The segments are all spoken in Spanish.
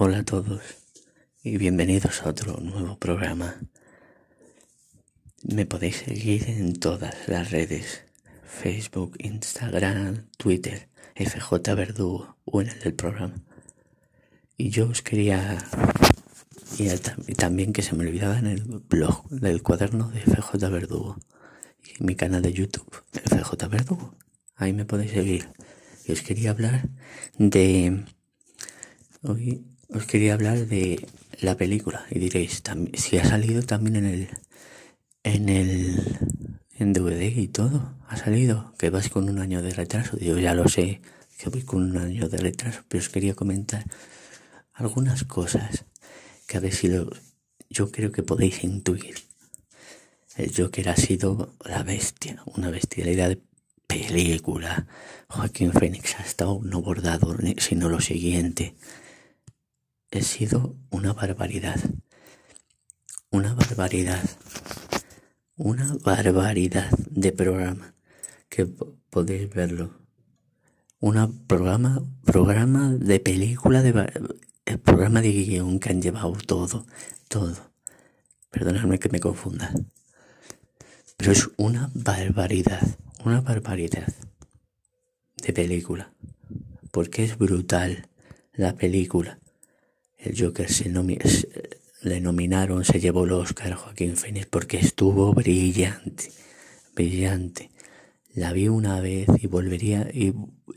Hola a todos y bienvenidos a otro nuevo programa. Me podéis seguir en todas las redes, Facebook, Instagram, Twitter, FJ Verdugo o en el del programa. Y yo os quería, y también que se me olvidaba en el blog del cuaderno de FJ Verdugo y mi canal de YouTube, FJ Verdugo. Ahí me podéis seguir. Y os quería hablar de... Hoy os quería hablar de la película y diréis, si ha salido también en el en el en DVD y todo, ha salido, que vas con un año de retraso, yo ya lo sé, que voy con un año de retraso, pero os quería comentar algunas cosas que a ver si lo, yo creo que podéis intuir. El Joker ha sido la bestia, una bestialidad de película. Joaquín Phoenix ha estado no bordado, sino lo siguiente. Ha sido una barbaridad. Una barbaridad. Una barbaridad de programa. Que podéis verlo. Una programa, programa de película de el programa de guion que han llevado todo, todo. Perdonadme que me confunda. Pero es una barbaridad, una barbaridad de película. Porque es brutal la película. El Joker se le nominaron, se llevó el Oscar a Joaquín Phoenix porque estuvo brillante, brillante. La vi una vez y volvería y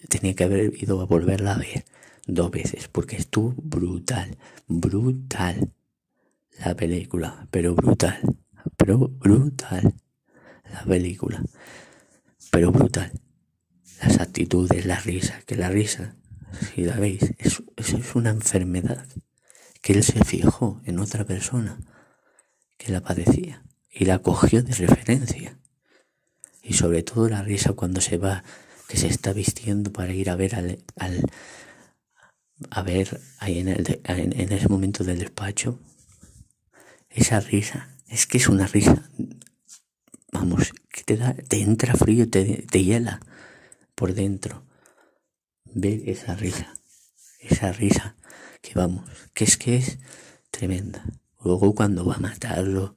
tenía que haber ido a volverla a ver dos veces porque estuvo brutal, brutal la película, pero brutal, pero brutal la película, pero brutal. Las actitudes, la risa, que la risa, si la veis, eso, es una enfermedad que él se fijó en otra persona que la padecía y la cogió de referencia. Y sobre todo la risa cuando se va, que se está vistiendo para ir a ver al, a ver ahí en, el en ese momento del despacho, esa risa, es que es una risa vamos, que te da, te entra frío, te, te hiela por dentro. Ver esa risa, esa risa, que vamos, que es que es tremenda. Luego cuando va a matarlo,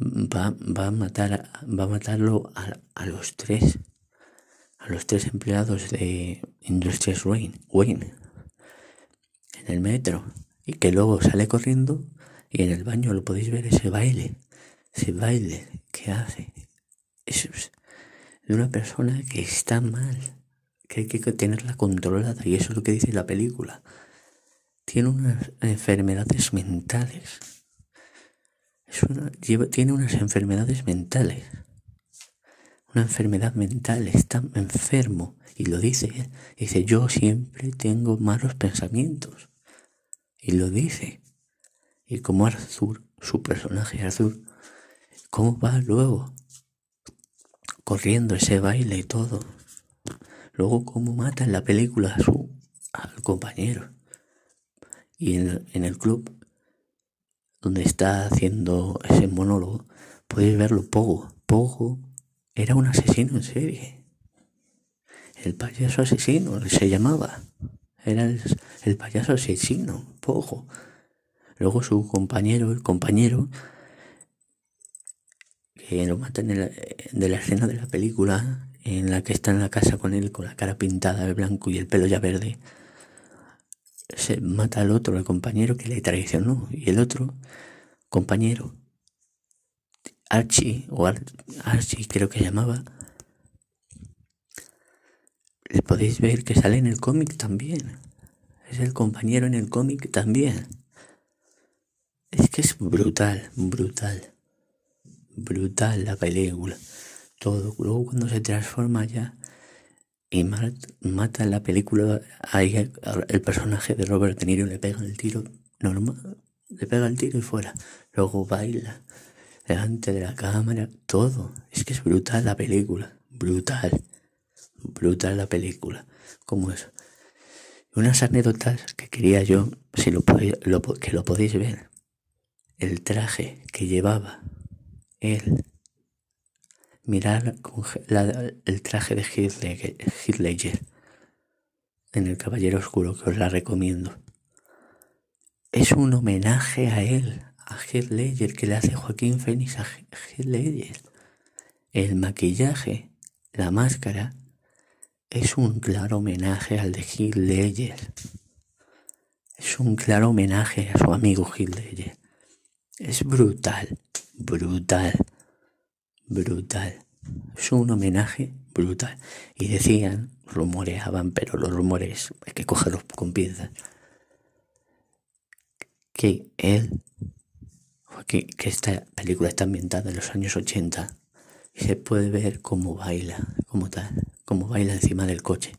va, va a matar, va a matarlo a, los tres, a los tres empleados de Industrias Wayne, Wayne, en el metro, y que luego sale corriendo y en el baño lo podéis ver ese baile, ese baile que hace, es de una persona que está mal, que hay que tenerla controlada y eso es lo que dice la película. Tiene unas enfermedades mentales. tiene unas enfermedades mentales. Una enfermedad mental, está enfermo. Y lo dice, ¿eh? dice, yo siempre tengo malos pensamientos. Y lo dice. Y como Arthur, su personaje Arthur, ¿cómo va luego? corriendo ese baile y todo. Luego cómo mata en la película a su al compañero. Y en, el club donde está haciendo ese monólogo, podéis verlo Pogo. Pogo era un asesino en serie. El payaso asesino se llamaba. Era el, payaso asesino, Pogo. Luego su compañero, el compañero, que lo mata en de la escena de la película en la que está en la casa con él con la cara pintada de blanco y el pelo ya verde. Se mata al otro, el compañero que le traicionó. Y el otro compañero, Archie, o Archie creo que llamaba, le podéis ver que sale en el cómic también. Es el compañero en el cómic también. Es que es brutal, brutal brutal la película. Todo. Luego cuando se transforma ya y mata, la película, ahí el personaje de Robert De Niro le pega el tiro normal, le pega el tiro y fuera. Luego baila delante de la cámara, todo. Es que es brutal la película, brutal, brutal la película. Como eso. Unas anécdotas que quería yo, si lo, lo, que lo podéis ver. El traje que llevaba el mirar el traje de Heath Ledger en El Caballero Oscuro, que os la recomiendo. es un homenaje a él, a Heath Ledger, que le hace Joaquín Phoenix a Heath Ledger. El maquillaje, la máscara, es un claro homenaje al de Heath Ledger. Es un claro homenaje a su amigo Heath Ledger. Es brutal, brutal, brutal. Es un homenaje brutal. Y decían, rumoreaban, pero los rumores hay que cogerlos con pinzas, que él, que, esta película está ambientada en los años 80 y se puede ver cómo baila, como tal, cómo baila encima del coche.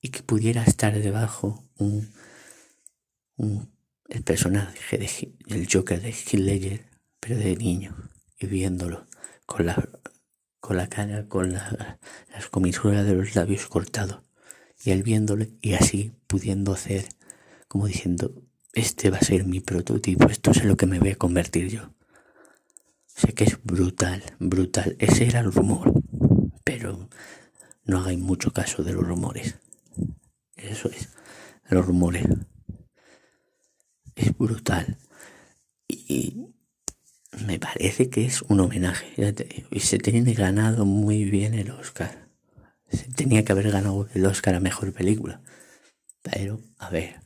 Y que pudiera estar debajo un, un el personaje de, el Joker de Heath Ledger, pero de niño, y viéndolo con la con la cara, con la, las comisuras de los labios cortados, y él viéndole y así pudiendo hacer, como diciendo, este va a ser mi prototipo, esto es en lo que me voy a convertir yo. Sé que es brutal, brutal, ese era el rumor, pero no hagáis mucho caso de los rumores. Eso es, los rumores. Es brutal. Y me parece que es un homenaje. Y se tiene ganado muy bien el Oscar. Se tenía que haber ganado el Oscar a mejor película. Pero, a ver,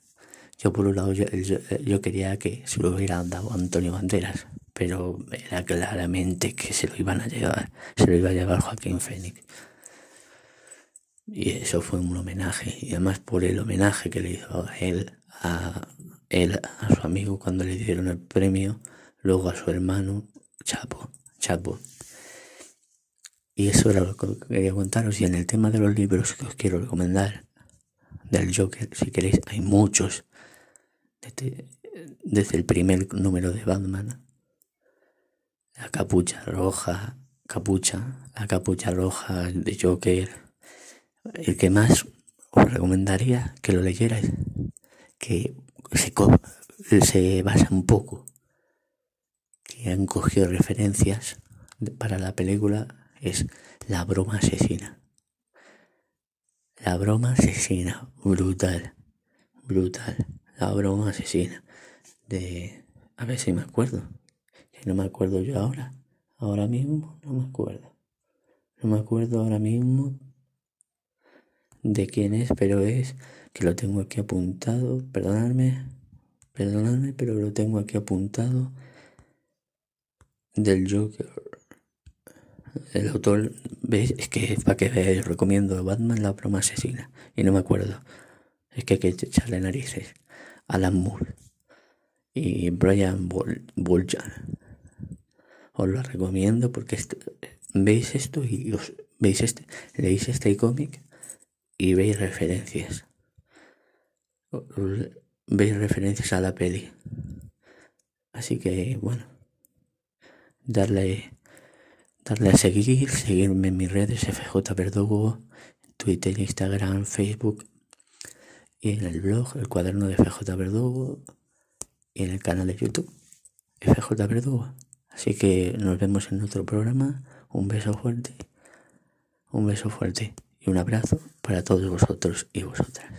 yo por un lado yo, quería que se lo hubiera dado Antonio Banderas, pero era claramente que se lo iban a llevar, se lo iba a llevar Joaquín Fénix. Y eso fue un homenaje, y además por el homenaje que le hizo él, a él, a su amigo cuando le dieron el premio, luego a su hermano Chapo, Chapo. Y eso era lo que quería contaros. Y en el tema de los libros que os quiero recomendar, del Joker, si queréis, hay muchos. Desde, desde el primer número de Batman, la capucha roja, capucha, la capucha roja de Joker. El que más os recomendaría que lo leyerais, que se, se basa un poco han cogido referencias para la película es La broma asesina. La broma asesina, brutal, brutal. La broma asesina. De... A ver si me acuerdo. Que no me acuerdo yo ahora. Ahora mismo no me acuerdo. No me acuerdo ahora mismo de quién es, pero es que lo tengo aquí apuntado. Perdonadme, perdonadme, pero lo tengo aquí apuntado del Joker. El autor, ¿veis? Es que para que veáis, recomiendo Batman, la broma asesina. Y no me acuerdo. Es que hay que echarle narices. Alan Moore y Brian Bolger. Os lo recomiendo porque veis esto y os veis este, leéis este cómic y veis referencias. Veis referencias a la peli. Así que bueno darle, darle a seguir, seguirme en mis redes FJ Verdugo, Twitter, Instagram, Facebook y en el blog, el cuaderno de FJ Verdugo y en el canal de YouTube, FJ Verdugo. Así que nos vemos en otro programa. Un beso fuerte. Un beso fuerte y un abrazo para todos vosotros y vosotras.